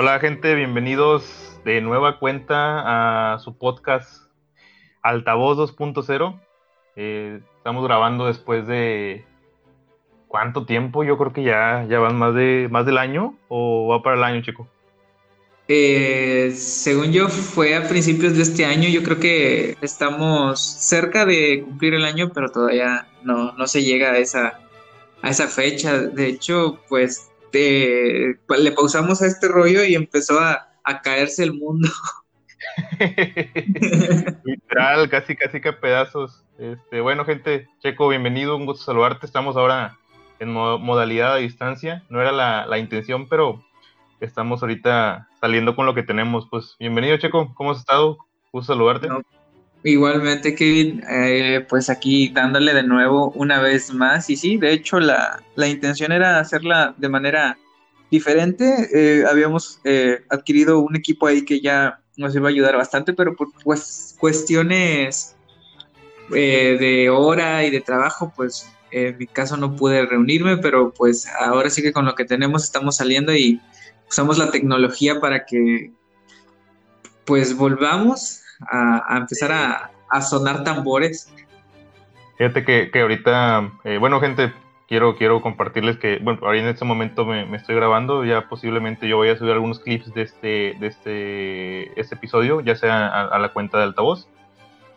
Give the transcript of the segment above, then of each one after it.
Hola gente, bienvenidos de nueva cuenta a su podcast Altavoz 2.0. Eh, estamos grabando después de cuánto tiempo, yo creo que ya, ya van más de más del año o va para el año, chico. Eh, según yo, fue a principios de este año. Yo creo que estamos cerca de cumplir el año, pero todavía no, no se llega a esa, a esa fecha. De hecho, pues le pausamos a este rollo y empezó a, caerse el mundo. Literal, casi, casi que pedazos. Este, bueno, gente, Checo, bienvenido, un gusto saludarte. Estamos ahora en modalidad a distancia. No era la, la intención, pero estamos ahorita saliendo con lo que tenemos. Pues bienvenido, Checo, ¿cómo has estado? Gusto saludarte. Igualmente, Kevin, eh, pues aquí dándole de nuevo una vez más. Y sí, de hecho, la, intención era hacerla de manera diferente. Eh, habíamos eh, adquirido un equipo ahí que ya nos iba a ayudar bastante, pero por pues, cuestiones de hora y de trabajo, pues en mi caso no pude reunirme, pero pues ahora sí que con lo que tenemos estamos saliendo y usamos la tecnología para que pues volvamos a, empezar a, sonar tambores. Fíjate que, que ahorita, eh, bueno gente, quiero, quiero compartirles que, bueno, ahora en este momento me, estoy grabando, ya posiblemente yo voy a subir algunos clips de este, de este, este episodio, ya sea a, la cuenta de altavoz,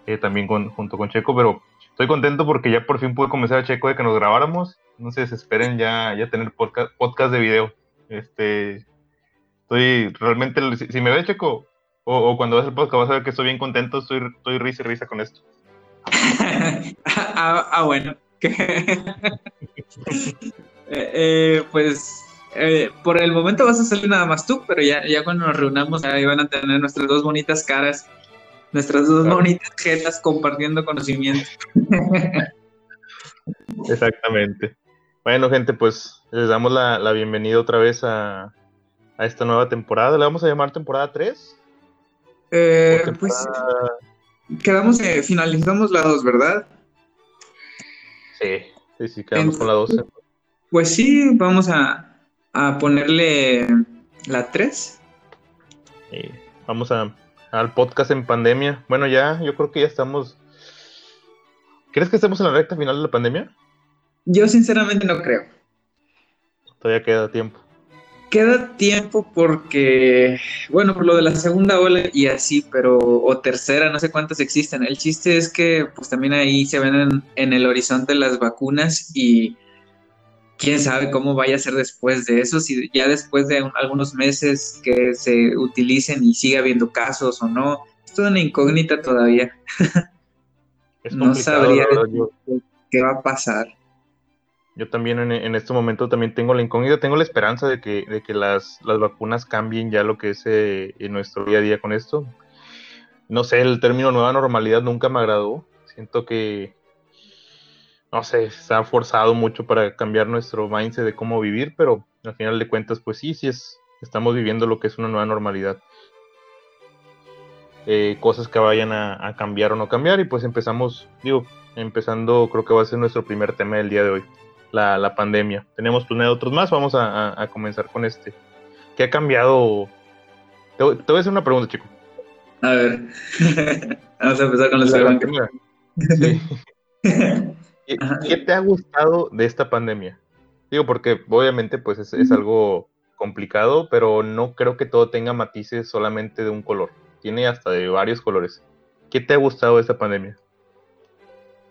eh, también con, junto con Checo, pero estoy contento porque ya por fin pude convencer a Checo de que nos grabáramos, no se desesperen ya, ya tener podcast, podcast de video. Este, Estoy realmente, si, me ves, Checo, o, cuando ves el podcast vas a ver que estoy bien contento, estoy, estoy risa y risa con esto. Ah, ah, bueno. Eh, eh, pues eh, por el momento vas a salir nada más tú, pero ya, ya cuando nos reunamos ahí van a tener nuestras dos bonitas caras, nuestras dos bonitas jetas compartiendo conocimiento. Exactamente. Bueno, gente, pues les damos la, la bienvenida otra vez a, a esta nueva temporada. ¿Le vamos a llamar temporada 3? Eh, Pues quedamos, eh, finalizamos la 2, ¿verdad? Sí, sí, sí, quedamos con la 12. Pues sí, vamos a, a ponerle la 3. Sí, vamos a, al podcast en pandemia. Bueno, ya, yo creo que ya estamos. ¿Crees que estemos en la recta final de la pandemia? Yo sinceramente no creo. Todavía queda tiempo queda tiempo porque, bueno, por lo de la segunda ola y así, pero, o tercera, no sé cuántas existen. El chiste es que, pues también ahí se ven en, el horizonte las vacunas y quién sabe cómo vaya a ser después de eso, si ya después de algunos meses que se utilicen y siga habiendo casos o no. Es toda una incógnita todavía. no sabría qué va a pasar. Yo también en, este momento también tengo la incógnita, tengo la esperanza de que, de que las, las vacunas cambien ya lo que es eh, en nuestro día a día con esto. No sé, el término nueva normalidad nunca me agradó. Siento que, no sé, se ha forzado mucho para cambiar nuestro mindset de cómo vivir, pero al final de cuentas, pues sí, sí es, estamos viviendo lo que es una nueva normalidad. Eh, cosas que vayan a, a cambiar o no cambiar y pues empezamos, digo, empezando creo que va a ser nuestro primer tema del día de hoy la, pandemia. Tenemos planeado otros más, vamos a, comenzar con este. ¿Qué ha cambiado? Te, voy a hacer una pregunta, chico. A ver, vamos a empezar con la Sí. ¿Qué, te ha gustado de esta pandemia? Digo, porque obviamente pues es, es algo complicado, pero no creo que todo tenga matices solamente de un color. Tiene hasta de varios colores. ¿Qué te ha gustado de esta pandemia?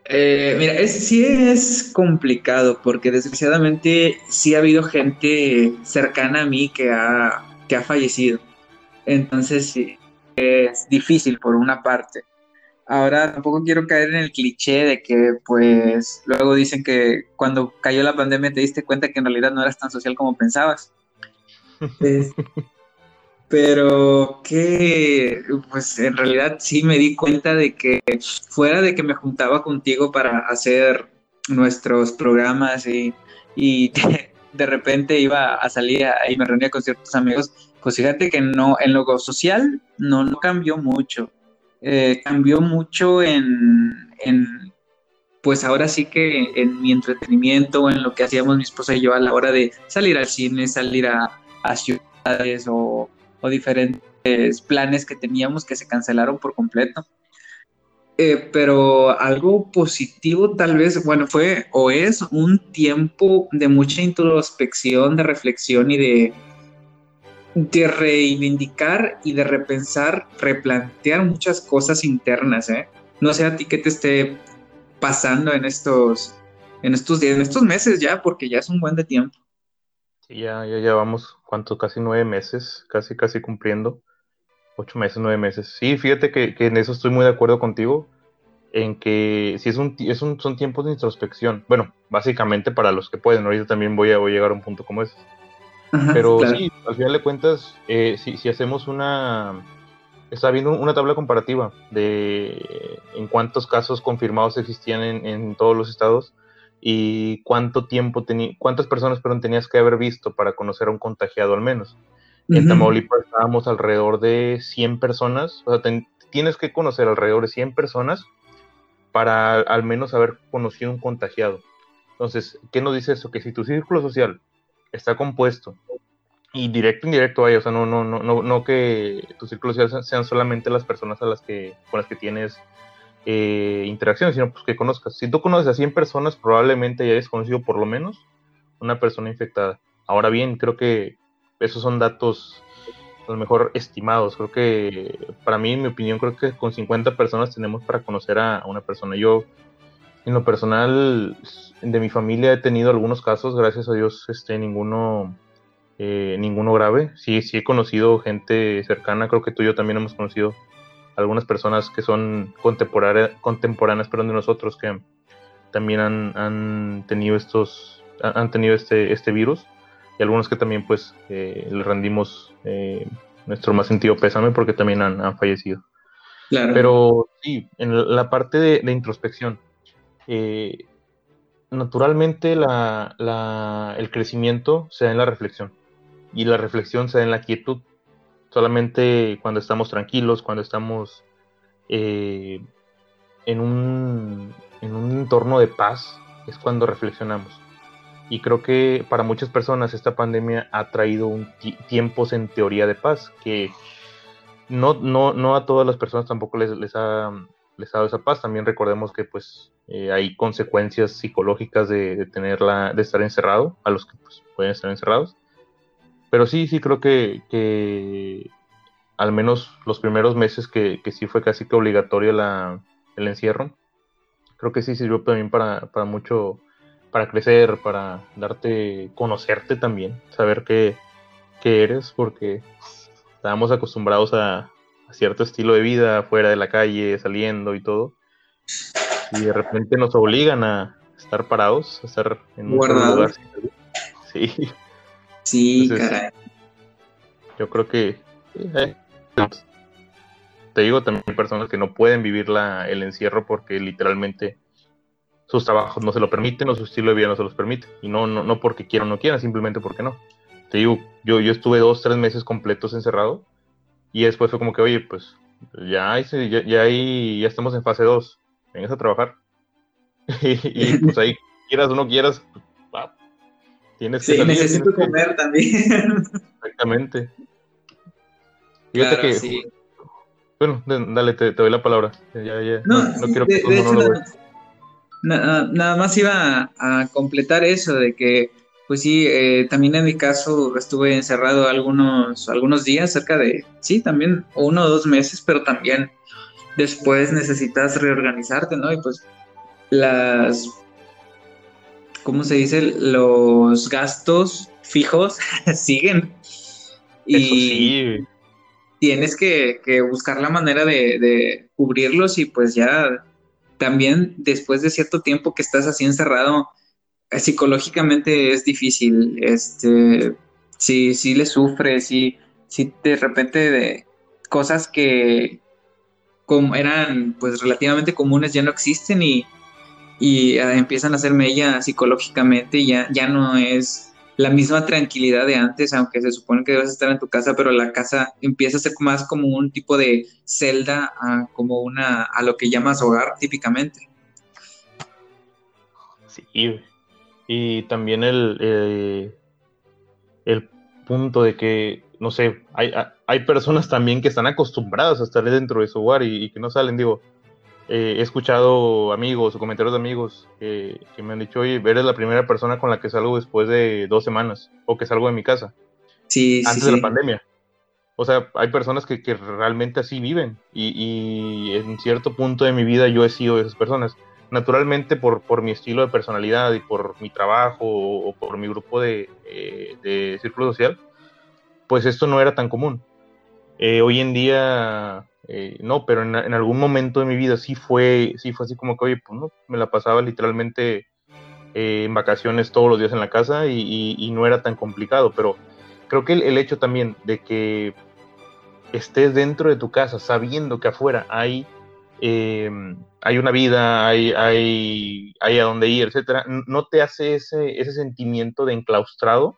Eh, mira, es, sí es complicado porque desgraciadamente sí ha habido gente cercana a mí que ha, que ha fallecido. Entonces sí, es difícil por una parte. Ahora tampoco quiero caer en el cliché de que pues luego dicen que cuando cayó la pandemia te diste cuenta que en realidad no eras tan social como pensabas. pero que pues en realidad sí me di cuenta de que fuera de que me juntaba contigo para hacer nuestros programas y, de, repente iba a salir y me reunía con ciertos amigos, pues fíjate que no, en lo social no, no cambió mucho. Eh, cambió mucho en, en, pues ahora sí que en mi entretenimiento, en lo que hacíamos mi esposa y yo a la hora de salir al cine, salir a, a ciudades o o diferentes planes que teníamos que se cancelaron por completo. Eh, pero algo positivo tal vez, bueno, fue o es un tiempo de mucha introspección, de reflexión y de, de reivindicar y de repensar, replantear muchas cosas internas, ¿eh? No sé a ti qué te esté pasando en estos, en estos días, en estos meses ya, porque ya es un buen de tiempo. Sí, ya, ya llevamos, ¿cuánto? Casi nueve meses, casi, casi cumpliendo. Ocho meses, nueve meses. Sí, fíjate que, en eso estoy muy de acuerdo contigo, en que si es un, es un, son tiempos de introspección. Bueno, básicamente para los que pueden, ahorita también voy a, voy a llegar a un punto como ese. Pero sí, al final de cuentas, eh, si, si, hacemos una... Está viendo una tabla comparativa de en cuántos casos confirmados existían en, en todos los estados y cuánto tiempo cuántas personas perdón, tenías que haber visto para conocer a un contagiado al menos. En Tamaulipas estábamos alrededor de 100 personas, o sea, tienes que conocer alrededor de 100 personas para al menos haber conocido un contagiado. Entonces, ¿qué nos dice eso? Que si tu círculo social está compuesto y directo indirecto hay, o sea, no, no, no, no, no que tu círculo social sean solamente las personas a las que, con las que tienes eh, interacciones, sino pues que conozcas. Si tú conoces a 100 personas, probablemente ya hayas conocido por lo menos una persona infectada. Ahora bien, creo que esos son datos a lo mejor estimados. Creo que, para mí, en mi opinión, creo que con 50 personas tenemos para conocer a, una persona. Yo, en lo personal, de mi familia he tenido algunos casos, gracias a Dios, este, ninguno, eh, ninguno grave. Sí, sí he conocido gente cercana, creo que tú y yo también hemos conocido algunas personas que son contemporáneas, contemporáneas perdón, de nosotros que también han, tenido estos han tenido este, este virus y algunos que también pues eh, le rendimos eh, nuestro más sentido pésame porque también han, fallecido. Pero sí, en la parte de, introspección, eh, naturalmente la, el crecimiento se da en la reflexión y la reflexión se da en la quietud. Solamente cuando estamos tranquilos, cuando estamos eh, en, un, en un entorno de paz, es cuando reflexionamos. Y creo que para muchas personas esta pandemia ha traído tiempos en teoría de paz, que no, no, no a todas las personas tampoco les, les, ha, les ha dado esa paz. También recordemos que pues eh, hay consecuencias psicológicas de, de, tenerla, de estar encerrado, a los que pues, pueden estar encerrados. Pero sí, sí creo que, al menos los primeros meses que, sí fue casi que obligatorio la, el encierro, creo que sí sirvió también para, para mucho, para crecer, para darte, conocerte también, saber qué, eres, porque estábamos acostumbrados a, cierto estilo de vida, fuera de la calle, saliendo y todo, y de repente nos obligan a estar parados, a estar en un lugar. Sí. Sí, caray. Yo creo que eh, te digo también hay personas que no pueden vivir la, el encierro porque literalmente sus trabajos no se lo permiten o su estilo de vida no se los permite. Y no, no, no porque quieran o no quieran, simplemente porque no. Te digo, yo, yo estuve dos, tres meses completos encerrado y después fue como que, oye, pues ya, ya, ya, ya estamos en fase 2, vengas a trabajar. y, pues ahí, quieras o no quieras, Tienes que sí, necesito comer también. Exactamente. Fíjate que. Sí. Bueno, dale, te, doy la palabra. Ya, ya, no, no, quiero que todo no lo nada, nada más iba a, completar eso de que, pues sí, eh, también en mi caso estuve encerrado algunos, algunos días, cerca de, sí, también uno o dos meses, pero también después necesitas reorganizarte, ¿no? Y pues las ¿cómo se dice? Los gastos fijos siguen. Y tienes que, buscar la manera de, cubrirlos y pues ya también después de cierto tiempo que estás así encerrado, eh, psicológicamente es difícil. Este, si, si le sufres, si, si de repente de cosas que como eran pues relativamente comunes ya no existen y y ah, empiezan a hacer mella psicológicamente y ya, ya no es la misma tranquilidad de antes, aunque se supone que debes estar en tu casa, pero la casa empieza a ser más como un tipo de celda, a, como una, a lo que llamas hogar típicamente. Sí, y también el, eh, el punto de que no sé, hay, hay personas también que están acostumbradas a estar dentro de su hogar y, que no salen, digo, eh, he escuchado amigos o comentarios de amigos que, me han dicho, oye, eres la primera persona con la que salgo después de dos semanas o que salgo de mi casa. Sí, antes de la pandemia. O sea, hay personas que, que realmente así viven y, y, en cierto punto de mi vida yo he sido de esas personas. Naturalmente por, por mi estilo de personalidad y por mi trabajo o, por mi grupo de, eh, de círculo social, pues esto no era tan común. Eh, hoy en día, eh, no, pero en, algún momento de mi vida sí fue, sí fue así como que, oye, pues no, me la pasaba literalmente eh, en vacaciones todos los días en la casa y, no era tan complicado, pero creo que el, hecho también de que estés dentro de tu casa sabiendo que afuera hay, em, hay una vida, hay, hay, hay a dónde ir, etcétera, no te hace ese, ese sentimiento de enclaustrado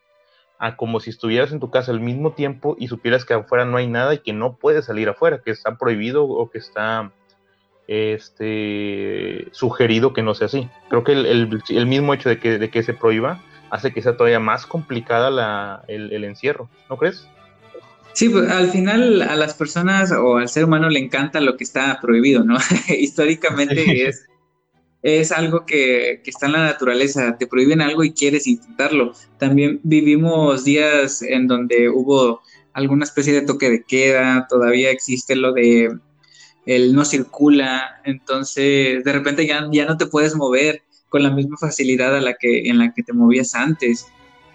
a como si estuvieras en tu casa al mismo tiempo y supieras que afuera no hay nada y que no puedes salir afuera, que está prohibido o que está este, sugerido que no sea así. Creo que el, mismo hecho de que, de que, se prohíba hace que sea todavía más complicada la, el, encierro, ¿no crees? Sí, pues al final a las personas o al ser humano le encanta lo que está prohibido, ¿no? Históricamente es es algo que, está en la naturaleza, te prohíben algo y quieres intentarlo. También vivimos días en donde hubo alguna especie de toque de queda, todavía existe lo de el no circula, entonces de repente ya, ya no te puedes mover con la misma facilidad a la que, en la que te movías antes.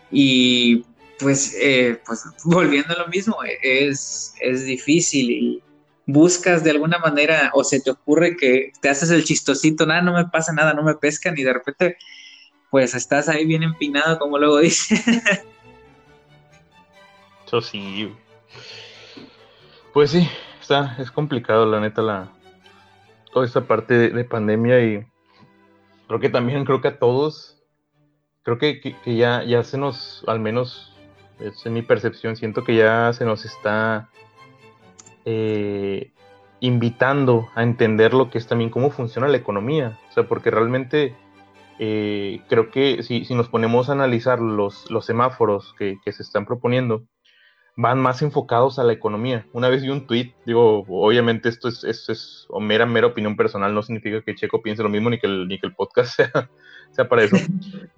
Y pues, eh, pues volviendo a lo mismo, es, es difícil buscas de alguna manera o se te ocurre que te haces el chistosito, nada, no me pasa nada, no me pescan y de repente pues estás ahí bien empinado como luego dice. Eso sí. Pues sí, está, es complicado la neta la toda esta parte de, pandemia y creo que también creo que a todos creo que, que, ya, ya se nos, al menos es en mi percepción, siento que ya se nos está eh, invitando a entender lo que es también cómo funciona la economía. O sea, porque realmente eh, creo que si, nos ponemos a analizar los, los semáforos que, se están proponiendo, van más enfocados a la economía. Una vez vi un tweet, digo, obviamente esto es, es, mera, mera opinión personal, no significa que Checo piense lo mismo ni que el, ni que el podcast sea, sea para eso.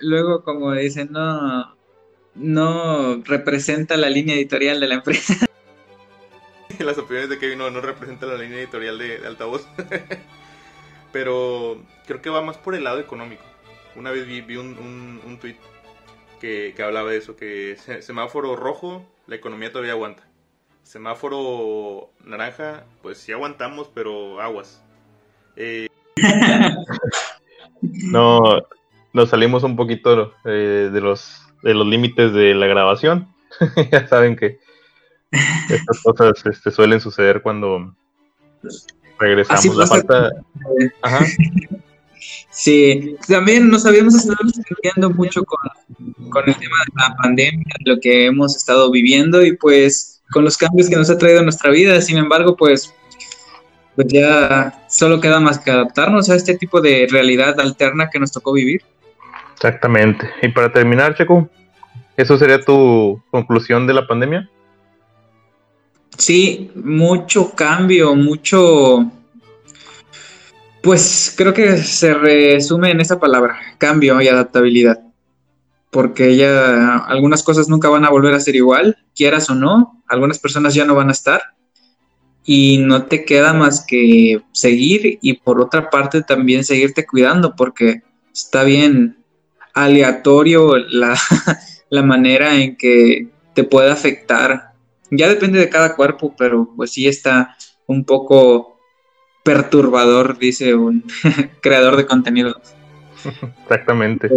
luego, como dicen, no, no representa la línea editorial de la empresa. las opiniones de Kevin no, no representan la línea editorial de, altavoz. Pero creo que va más por el lado económico. Una vez vi, un, un, tweet que, hablaba de eso, que semáforo rojo, la economía todavía aguanta. Semáforo naranja, pues sí aguantamos, pero aguas. Eh, no, nos salimos un poquito eh, de los de los límites de la grabación. ya saben que estas cosas este, suelen suceder cuando regresamos. La falta... Sí, también nos habíamos estado estudiando mucho con, el tema de la pandemia, lo que hemos estado viviendo y pues con los cambios que nos ha traído nuestra vida. Sin embargo, pues, pues ya solo queda más que adaptarnos a este tipo de realidad alterna que nos tocó vivir. Exactamente. Y para terminar, Checo, ¿eso sería tu conclusión de la pandemia? Sí, mucho cambio, mucho... Pues creo que se resume en esa palabra, cambio y adaptabilidad. Porque ya algunas cosas nunca van a volver a ser igual, quieras o no, algunas personas ya no van a estar y no te queda más que seguir y por otra parte también seguirte cuidando porque está bien aleatorio la, la manera en que te puede afectar ya depende de cada cuerpo, pero pues sí está un poco perturbador, dice un creador de contenido. Exactamente.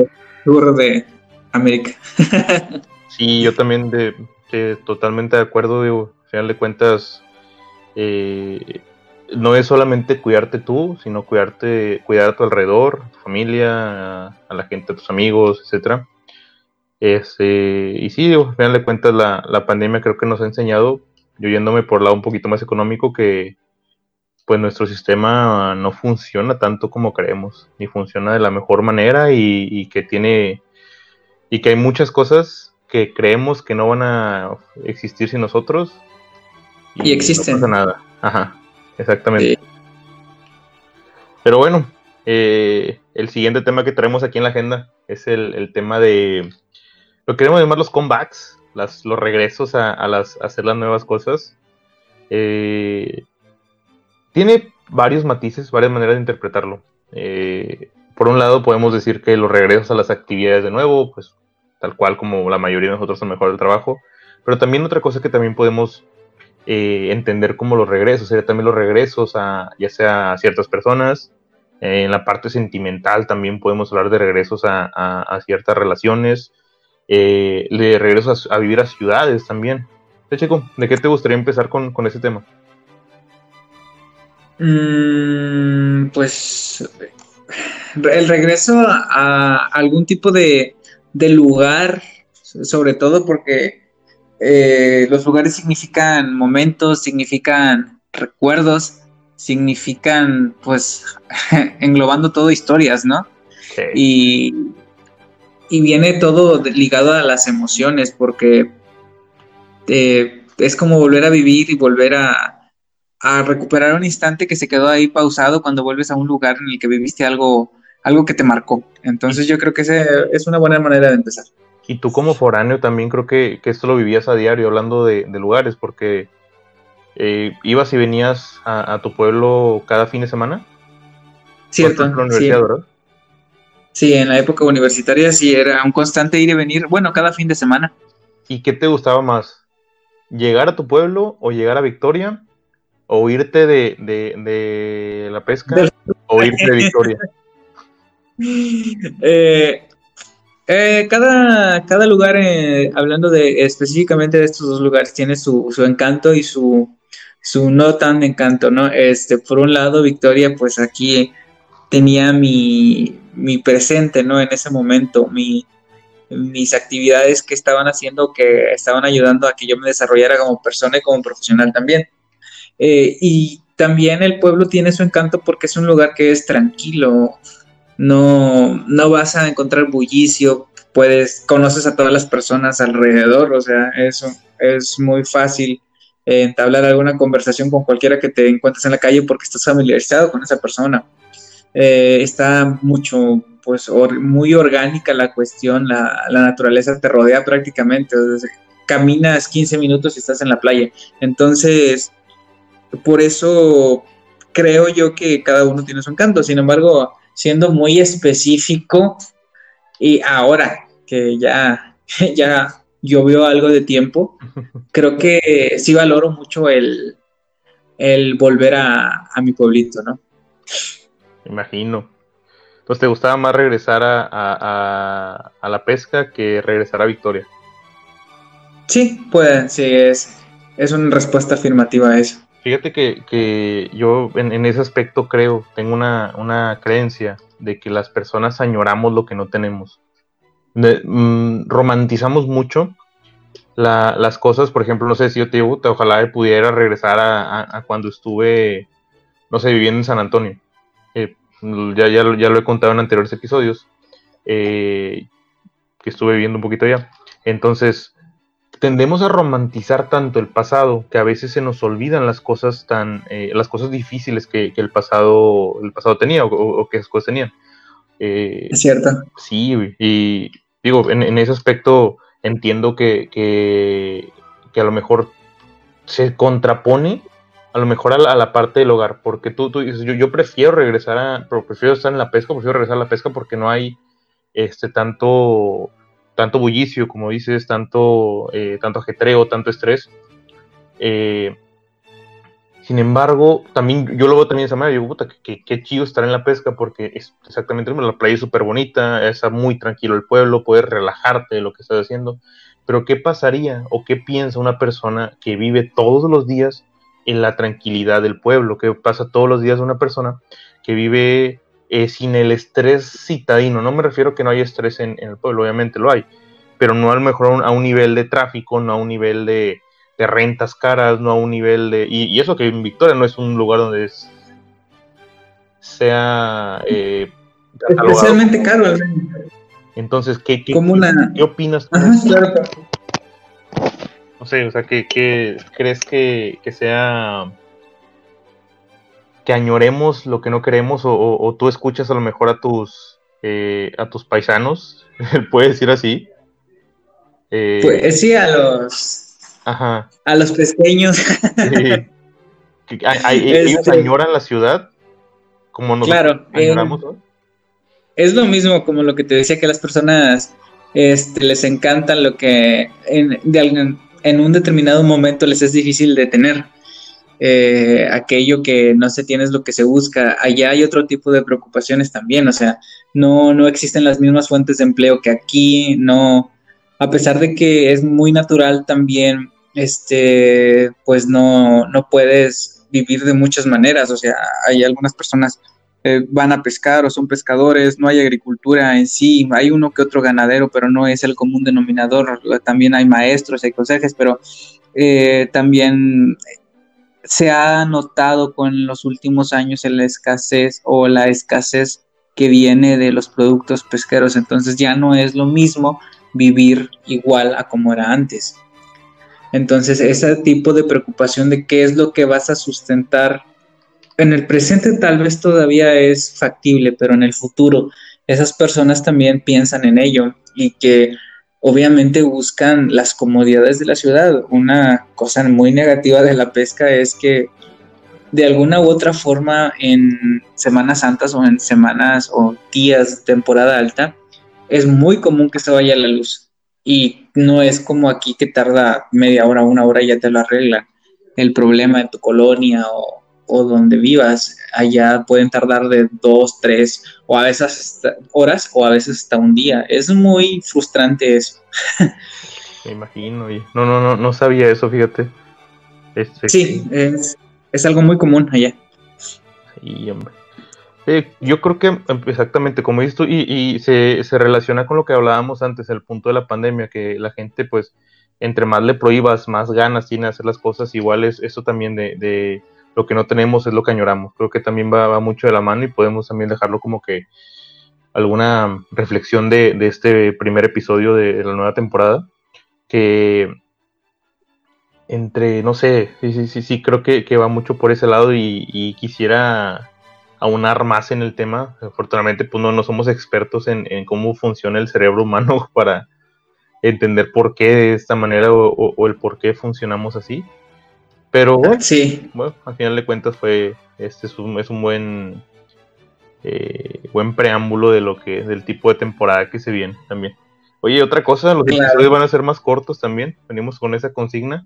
Tour de América. sí, yo también de, totalmente de acuerdo, digo, al final de cuentas, eh, no es solamente cuidarte tú, sino cuidarte, cuidar a tu alrededor, a tu familia, a, la gente, a tus amigos, etcétera. Este, y sí, al final de cuentas la, la, pandemia creo que nos ha enseñado, yo yéndome por lado un poquito más económico, que pues nuestro sistema no funciona tanto como creemos, ni funciona de la mejor manera y, que tiene, y que hay muchas cosas que creemos que no van a existir sin nosotros. Y, existen. No pasa nada. Ajá, exactamente. Pero bueno, eh, el siguiente tema que traemos aquí en la agenda es el, tema de lo que queremos llamar los comebacks, los regresos a, hacer las nuevas cosas. Eh, tiene varios matices, varias maneras de interpretarlo. Eh, por un lado, podemos decir que los regresos a las actividades de nuevo, pues tal cual como la mayoría de nosotros son mejor el trabajo. Pero también otra cosa que también podemos entender como los regresos, sería también los regresos a ya sea a ciertas personas, en la parte sentimental también podemos hablar de regresos a, ciertas relaciones, eh, de regresos a, vivir a ciudades también. Checo, ¿de qué te gustaría empezar con, ese tema? Mm, pues el regreso a, algún tipo de, lugar, sobre todo porque eh, los lugares significan momentos, significan recuerdos significan, pues, englobando todo historias, ¿no? Y, y, viene todo ligado a las emociones, porque eh, es como volver a vivir y volver a, a, recuperar un instante que se quedó ahí pausado cuando vuelves a un lugar en el que viviste algo, algo que te marcó. Entonces yo creo que ese es una buena manera de empezar. Y tú como foráneo también creo que, esto lo vivías a diario hablando de, de lugares, porque eh, ¿ibas y venías a, tu pueblo cada fin de semana? Cierto. La universidad, sí. ¿verdad? Sí, en la época universitaria sí era un constante ir y venir, bueno, cada fin de semana. ¿Y qué te gustaba más? ¿Llegar a tu pueblo o llegar a Victoria? ¿O irte de, la pesca? ¿O irte de Victoria? Eh, eh, cada, cada lugar, hablando de específicamente de estos dos lugares, tiene su, su encanto y su, su no tan encanto, ¿no? Este, por un lado, Victoria, pues aquí tenía mi, mi presente, ¿no? En ese momento, mi, mis actividades que estaban haciendo, que estaban ayudando a que yo me desarrollara como persona y como profesional también. Eh, y también el pueblo tiene su encanto porque es un lugar que es tranquilo, no, no vas a encontrar bullicio, puedes, conoces a todas las personas alrededor, o sea, eso es muy fácil entablar alguna conversación con cualquiera que te encuentres en la calle porque estás familiarizado con esa persona. Eh, está mucho, pues, muy orgánica la cuestión, la, naturaleza te rodea prácticamente. caminas 15 minutos y estás en la playa. Entonces, por eso creo yo que cada uno tiene su encanto. Sin embargo, siendo muy específico, y ahora que ya, ya yo veo algo de tiempo, creo que sí valoro mucho el, el volver a, mi pueblito, ¿no? Imagino. Entonces, ¿te gustaba más regresar a, la pesca que regresar a Victoria? Sí, pues sí, es, es una respuesta afirmativa a eso. Fíjate que, yo en, ese aspecto creo, tengo una, una creencia de que las personas añoramos lo que no tenemos. Mm, romantizamos mucho las cosas, por ejemplo, no sé si yo te digo, ojalá pudiera regresar a, cuando estuve, no sé, viviendo en San Antonio. Eh, ya, ya, ya, lo he contado en anteriores episodios, eh, que estuve viviendo un poquito allá. Entonces, tendemos a romantizar tanto el pasado que a veces se nos olvidan las cosas tan, eh, las cosas difíciles que, el pasado, el pasado tenía o, que esas cosas tenían. es cierto. Sí, y digo, en, ese aspecto entiendo que, que, a lo mejor se contrapone a lo mejor a la, parte del hogar, porque tú, tú yo, yo, prefiero regresar a, prefiero estar en la pesca, prefiero regresar a la pesca porque no hay este tanto, tanto bullicio, como dices, tanto, eh, tanto ajetreo, tanto estrés. Eh, sin embargo, también yo lo veo también de esa manera, digo, puta, qué, chido estar en la pesca porque es exactamente la playa es súper bonita, está muy tranquilo el pueblo, puedes relajarte de lo que estás haciendo. Pero ¿qué pasaría o qué piensa una persona que vive todos los días en la tranquilidad del pueblo? ¿Qué pasa todos los días una persona que vive eh, sin el estrés citadino? No me refiero a que no haya estrés en, el pueblo, obviamente lo hay, pero no a lo mejor a un nivel de tráfico, no a un nivel de, de rentas caras, no a un nivel de... Y, eso que en Victoria no es un lugar donde sea... Eh, Especialmente caro. Entonces, ¿qué, qué, ¿qué opinas? No sé, o sea, ¿qué, crees que, sea que añoremos lo que no queremos o, tú escuchas a lo mejor a tus eh, a tus paisanos, puedes decir así? Eh, pues sí, a los ajá. a los pequeños. ¿Ellos este añoran la ciudad? Como nosotros claro, añoramos, Es lo mismo como lo que te decía que las personas este, les encanta lo que en, de, en un determinado momento les es difícil de tener. Eh, aquello que no se tiene es lo que se busca. Allá hay otro tipo de preocupaciones también, o sea, no, no existen las mismas fuentes de empleo que aquí, no, a pesar de que es muy natural también, este, pues no, no puedes vivir de muchas maneras, o sea, hay algunas personas eh, van a pescar o son pescadores, no hay agricultura en sí, hay uno que otro ganadero, pero no es el común denominador, también hay maestros, hay consejes, pero eh, también se ha notado con los últimos años la escasez o la escasez que viene de los productos pesqueros, entonces ya no es lo mismo vivir igual a como era antes. Entonces, ese tipo de preocupación de qué es lo que vas a sustentar en el presente tal vez todavía es factible, pero en el futuro esas personas también piensan en ello y que obviamente buscan las comodidades de la ciudad. Una cosa muy negativa de la pesca es que de alguna u otra forma en Semanas Santas o en semanas o días de temporada alta es muy común que se vaya la luz y no es como aquí que tarda media hora, una hora y ya te lo arregla el problema de tu colonia o o donde vivas, allá pueden tardar de dos, tres o a veces horas o a veces hasta un día. Es muy frustrante eso. Me imagino, y no, no, no, no sabía eso, fíjate. Este, sí, es, algo muy común allá. Sí, hombre. Eh, yo creo que exactamente como dices tú, y, se, se, relaciona con lo que hablábamos antes, el punto de la pandemia, que la gente, pues, entre más le prohíbas, más ganas tiene de hacer las cosas iguales. Eso también de lo que no tenemos es lo que añoramos. Creo que también va, mucho de la mano y podemos también dejarlo como que alguna reflexión de, este primer episodio de, la nueva temporada. Que entre, no sé, sí, sí, sí, sí creo que, va mucho por ese lado y, quisiera aunar más en el tema. Afortunadamente, pues no, no somos expertos en, cómo funciona el cerebro humano para entender por qué de esta manera o el por qué funcionamos así. Pero bueno, sí. bueno, al final de cuentas fue, este es un, es un buen, eh, buen preámbulo de lo que, del tipo de temporada que se viene también. Oye, otra cosa, los episodios van a ser más cortos también. Venimos con esa consigna.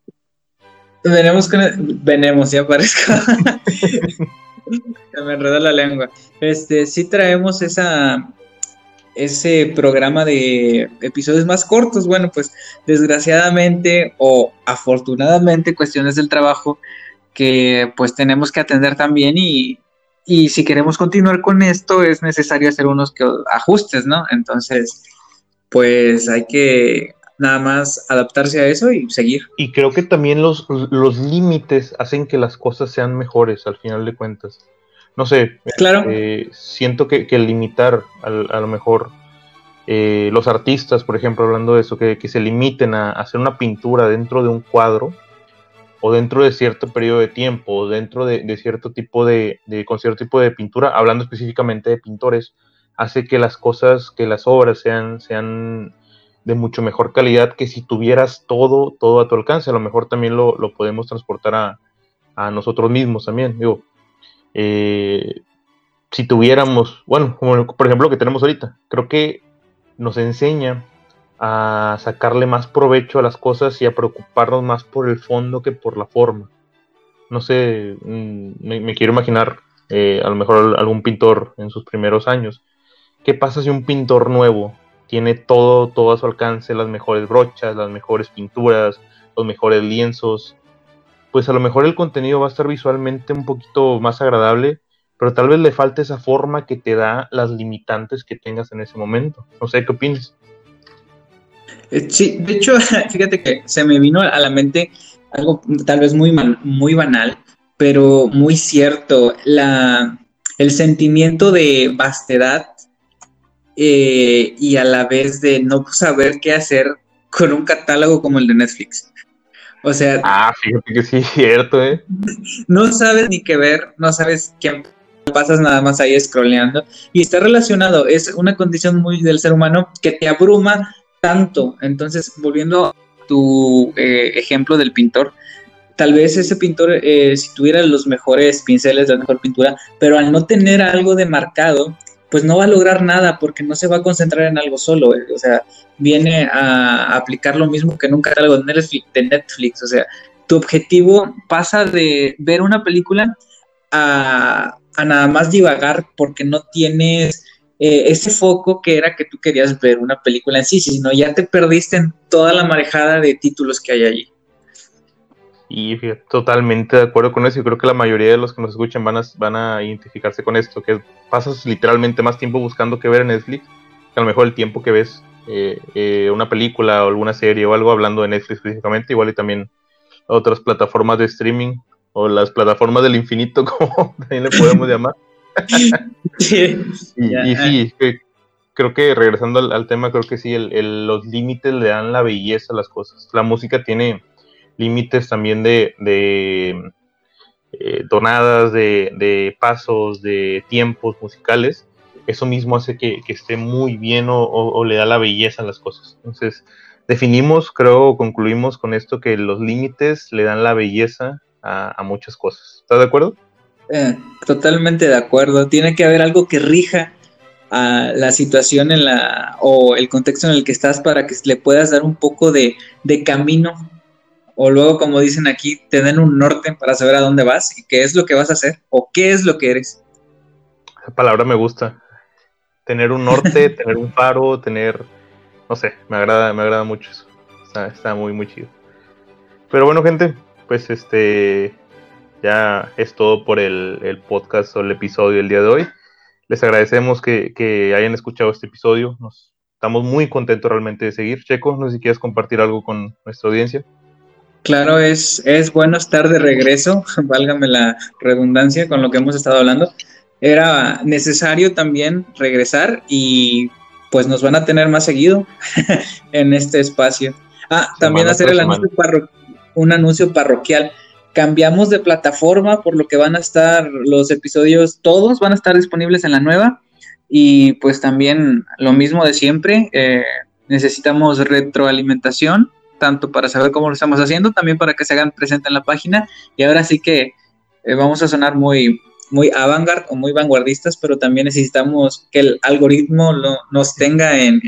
Venimos con, venimos, ya parezco. Se me enreda la lengua. Este, sí traemos esa, ese programa de episodios más cortos. Bueno, pues desgraciadamente o afortunadamente cuestiones del trabajo que pues tenemos que atender también y, y si queremos continuar con esto es necesario hacer unos ajustes, ¿no? Entonces, pues hay que nada más adaptarse a eso y seguir. Y creo que también los, los límites hacen que las cosas sean mejores al final de cuentas no sé, claro. Eh, siento que, que limitar a, a, lo mejor eh, los artistas, por ejemplo, hablando de eso, que, se limiten a, hacer una pintura dentro de un cuadro o dentro de cierto periodo de tiempo o dentro de, cierto tipo de, con cierto tipo de pintura, hablando específicamente de pintores, hace que las cosas, que las obras sean, sean de mucho mejor calidad que si tuvieras todo, todo a tu alcance. A lo mejor también lo, lo podemos transportar a, a nosotros mismos también. Digo, eh, si tuviéramos, bueno, como por ejemplo lo que tenemos ahorita, creo que nos enseña a sacarle más provecho a las cosas y a preocuparnos más por el fondo que por la forma. No sé, mm, me, quiero imaginar eh, a lo mejor algún pintor en sus primeros años. ¿Qué pasa si un pintor nuevo tiene todo, todo a su alcance, las mejores brochas, las mejores pinturas, los mejores lienzos, pues a lo mejor el contenido va a estar visualmente un poquito más agradable, pero tal vez le falte esa forma que te da las limitantes que tengas en ese momento. No sé, ¿qué opinas? Eh, sí, de hecho, fíjate que se me vino a la mente algo tal vez muy, muy banal, pero muy cierto. La, el sentimiento de vastedad eh, y a la vez de no saber qué hacer con un catálogo como el de Netflix. O sea... Ah, fíjate que sí es cierto, ¿eh? No sabes ni qué ver, no sabes qué pasas nada más ahí scrolleando y está relacionado, es una condición muy del ser humano que te abruma tanto. Entonces, volviendo a tu eh, ejemplo del pintor, tal vez ese pintor, eh, si tuviera los mejores pinceles, la mejor pintura, pero al no tener algo de marcado, pues no va a lograr nada porque no se va a concentrar en algo solo. O sea, viene a aplicar lo mismo que en un catálogo de Netflix, de Netflix. O sea, tu objetivo pasa de ver una película a, a nada más divagar porque no tienes eh, ese foco que era que tú querías ver una película en sí, sino ya te perdiste en toda la marejada de títulos que hay allí. Y totalmente de acuerdo con eso. Y creo que la mayoría de los que nos escuchan van a, van a identificarse con esto, que pasas literalmente más tiempo buscando que ver en Netflix que a lo mejor el tiempo que ves eh, eh, una película o alguna serie o algo hablando de Netflix específicamente, igual y también otras plataformas de streaming o las plataformas del infinito, como también le podemos llamar. y, sí, creo que regresando al, tema, creo que sí, los límites le dan la belleza a las cosas. La música tiene límites también de, de eh, donadas, de, pasos, de tiempos musicales. Eso mismo hace que, esté muy bien o, le da la belleza a las cosas. Entonces, definimos, creo, concluimos con esto que los límites le dan la belleza a, muchas cosas. ¿Estás de acuerdo? Eh, totalmente de acuerdo. Tiene que haber algo que rija a la situación en la o el contexto en el que estás para que le puedas dar un poco de, de camino o luego, como dicen aquí, te den un norte para saber a dónde vas y qué es lo que vas a hacer o qué es lo que eres. Esa palabra me gusta. Tener un norte, tener un faro, tener, no sé, me agrada, me agrada mucho eso. Está, muy, muy chido. Pero bueno, gente, pues este ya es todo por el, podcast o el episodio del día de hoy. Les agradecemos que, que hayan escuchado este episodio. Nos, estamos muy contentos realmente de seguir. Checo, no sé si quieres compartir algo con nuestra audiencia. Claro, es, es bueno estar de regreso, válgame la redundancia con lo que hemos estado hablando. Era necesario también regresar y pues nos van a tener más seguido en este espacio. Ah, también hacer el anuncio un anuncio parroquial. Cambiamos de plataforma, por lo que van a estar los episodios, todos van a estar disponibles en la nueva. Y pues también lo mismo de siempre, eh, necesitamos retroalimentación tanto para saber cómo lo estamos haciendo, también para que se hagan presente en la página. Y ahora sí que eh, vamos a sonar muy, muy avant o muy vanguardistas, pero también necesitamos que el algoritmo lo, nos tenga en,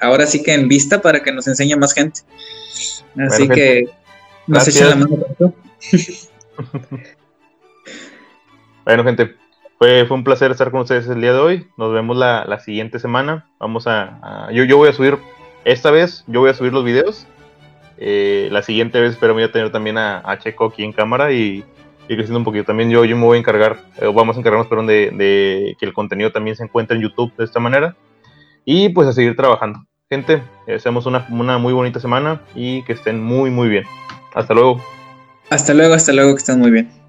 ahora sí que en vista para que nos enseñe más gente. Así que nos echen la mano. bueno, gente, fue, fue un placer estar con ustedes el día de hoy. Nos vemos la, la siguiente semana. Vamos a, yo, yo voy a subir, esta vez yo voy a subir los videos eh, la siguiente vez espero voy a tener también a, Checo aquí en cámara y, creciendo un poquito. También yo, yo me voy a encargar, eh, vamos a encargarnos perdón, de, que el contenido también se encuentre en YouTube de esta manera. Y pues a seguir trabajando. Gente, deseamos una, una muy bonita semana y que estén muy, muy bien. Hasta luego. Hasta luego, hasta luego, que estén muy bien.